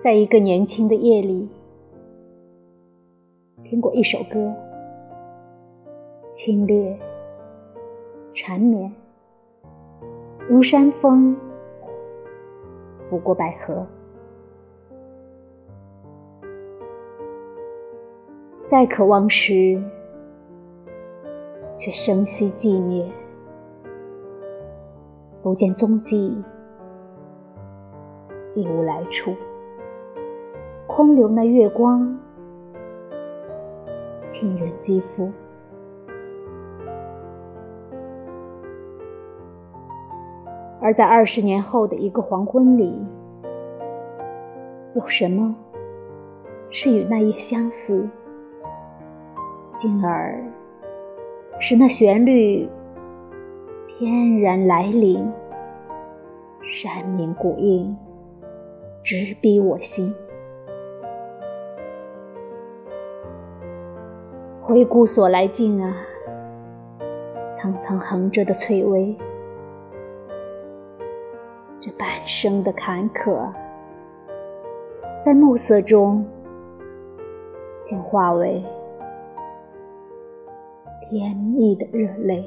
在一个年轻的夜里，听过一首歌，清冽、缠绵，如山风拂过百合。再渴望时，却声息寂灭，不见踪迹，一无来处。空留那月光，沁人肌肤。而在二十年后的一个黄昏里，有什么是与那夜相似，进而使那旋律翩然来临，山鸣谷应，直逼我心。回顾所来径啊，层层横着的翠微，这半生的坎坷，在暮色中，竟化为甜蜜的热泪。